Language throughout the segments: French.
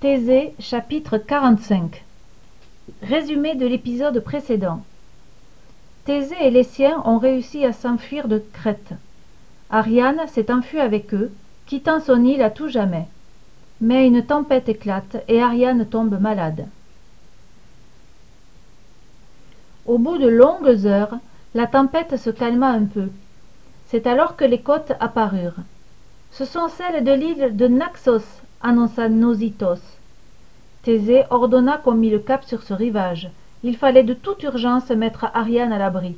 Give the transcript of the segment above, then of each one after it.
Thésée chapitre 45 Résumé de l'épisode précédent Thésée et les siens ont réussi à s'enfuir de Crète. Ariane s'est enfuie avec eux, quittant son île à tout jamais. Mais une tempête éclate et Ariane tombe malade. Au bout de longues heures, la tempête se calma un peu. C'est alors que les côtes apparurent. Ce sont celles de l'île de Naxos, annonça Nosithos. Thésée ordonna qu'on mît le cap sur ce rivage. Il fallait de toute urgence mettre Ariane à l'abri.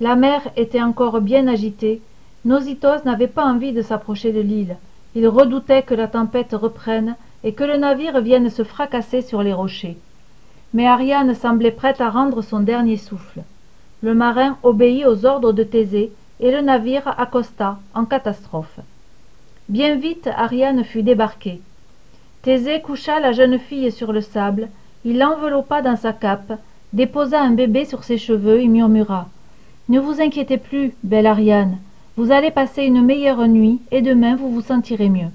La mer était encore bien agitée. Nosithos n'avait pas envie de s'approcher de l'île. Il redoutait que la tempête reprenne et que le navire vienne se fracasser sur les rochers. Mais Ariane semblait prête à rendre son dernier souffle. Le marin obéit aux ordres de Thésée et le navire accosta en catastrophe. Bien vite Ariane fut débarquée. Thésée coucha la jeune fille sur le sable, il l'enveloppa dans sa cape, déposa un bébé sur ses cheveux et murmura Ne vous inquiétez plus, belle Ariane, vous allez passer une meilleure nuit et demain vous vous sentirez mieux.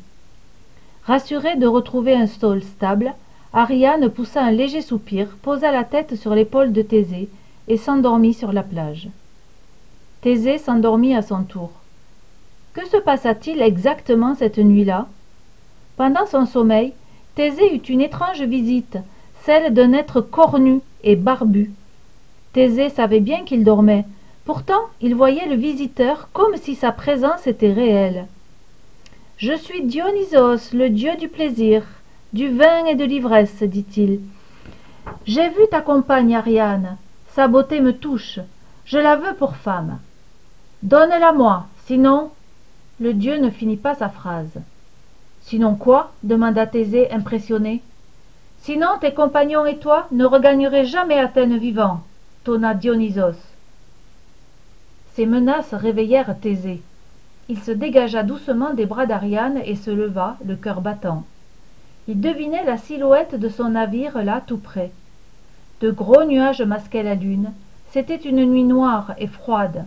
Rassurée de retrouver un sol stable, Ariane poussa un léger soupir, posa la tête sur l'épaule de Thésée et s'endormit sur la plage. Thésée s'endormit à son tour. Que se passa-t-il exactement cette nuit-là? Pendant son sommeil, Thésée eut une étrange visite, celle d'un être cornu et barbu. Thésée savait bien qu'il dormait, pourtant il voyait le visiteur comme si sa présence était réelle. Je suis Dionysos, le dieu du plaisir, du vin et de l'ivresse, dit-il. J'ai vu ta compagne Ariane, sa beauté me touche, je la veux pour femme. Donne-la-moi, sinon le dieu ne finit pas sa phrase. Sinon quoi demanda Thésée impressionné. Sinon tes compagnons et toi ne regagneraient jamais Athènes vivants, tonna Dionysos. Ces menaces réveillèrent Thésée. Il se dégagea doucement des bras d'Ariane et se leva, le cœur battant. Il devinait la silhouette de son navire là tout près. De gros nuages masquaient la lune. C'était une nuit noire et froide.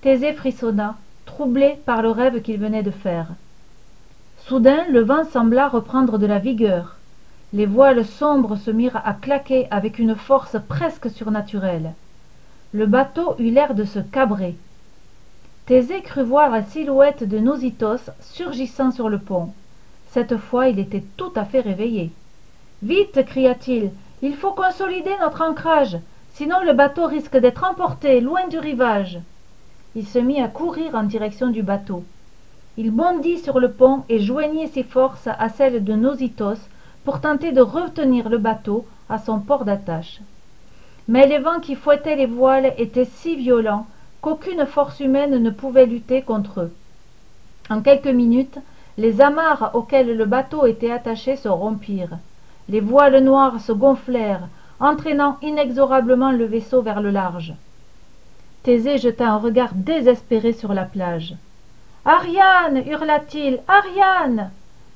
Thésée frissonna, troublé par le rêve qu'il venait de faire. Soudain, le vent sembla reprendre de la vigueur. Les voiles sombres se mirent à claquer avec une force presque surnaturelle. Le bateau eut l'air de se cabrer. Thésée crut voir la silhouette de Nosithos surgissant sur le pont. Cette fois, il était tout à fait réveillé. Vite, cria-t-il, il faut consolider notre ancrage, sinon le bateau risque d'être emporté loin du rivage il se mit à courir en direction du bateau. Il bondit sur le pont et joignit ses forces à celles de Nosithos pour tenter de retenir le bateau à son port d'attache. Mais les vents qui fouettaient les voiles étaient si violents qu'aucune force humaine ne pouvait lutter contre eux. En quelques minutes les amarres auxquelles le bateau était attaché se rompirent. Les voiles noires se gonflèrent entraînant inexorablement le vaisseau vers le large thésée jeta un regard désespéré sur la plage ariane! hurla-t-il ariane!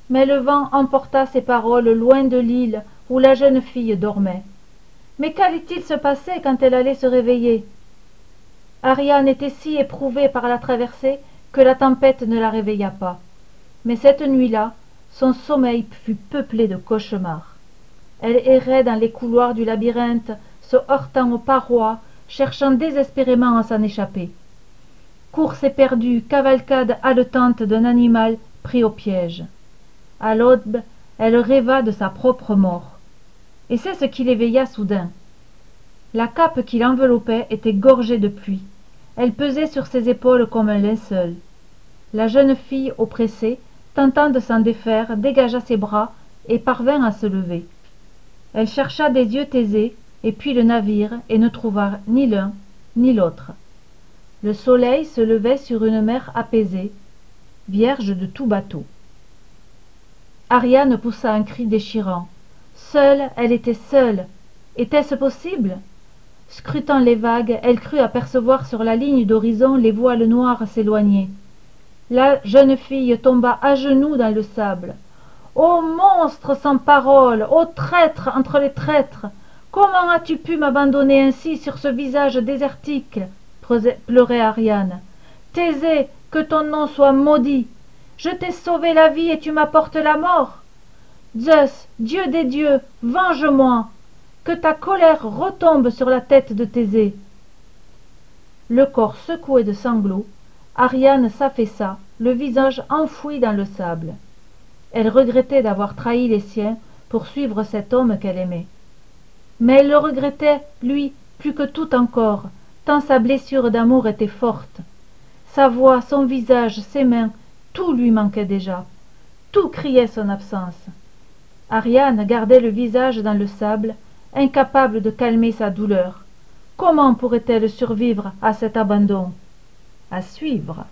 Mais le vent emporta ses paroles loin de l'île où la jeune fille dormait. Mais qu'allait-il se passer quand elle allait se réveiller? Ariane était si éprouvée par la traversée que la tempête ne la réveilla pas. Mais cette nuit-là son sommeil fut peuplé de cauchemars. Elle errait dans les couloirs du labyrinthe se heurtant aux parois cherchant désespérément à s'en échapper. Course éperdue cavalcade haletante d'un animal pris au piège. À l'aube elle rêva de sa propre mort. Et c'est ce qui l'éveilla soudain. La cape qui l'enveloppait était gorgée de pluie. Elle pesait sur ses épaules comme un linceul. La jeune fille oppressée tentant de s'en défaire dégagea ses bras et parvint à se lever. Elle chercha des yeux Thésée et puis le navire et ne trouva ni l'un ni l'autre. Le soleil se levait sur une mer apaisée vierge de tout bateau. Ariane poussa un cri déchirant. Seule elle était seule. Était-ce possible? Scrutant les vagues elle crut apercevoir sur la ligne d'horizon les voiles noires s'éloigner. La jeune fille tomba à genoux dans le sable. Ô monstre sans parole ô traître entre les traîtres comment as-tu pu m'abandonner ainsi sur ce visage désertique? Pleurait ariane. Thésée que ton nom soit maudit. Je t'ai sauvé la vie et tu m'apportes la mort. Zeus dieu des dieux venge-moi que ta colère retombe sur la tête de thésée le corps secoué de sanglots ariane s'affaissa le visage enfoui dans le sable. Elle regrettait d'avoir trahi les siens pour suivre cet homme qu'elle aimait mais elle le regrettait lui plus que tout encore tant sa blessure d'amour était forte. Sa voix son visage ses mains tout lui manquait déjà. Tout criait son absence. Ariane gardait le visage dans le sable incapable de calmer sa douleur. Comment pourrait-elle survivre à cet abandon? À suivre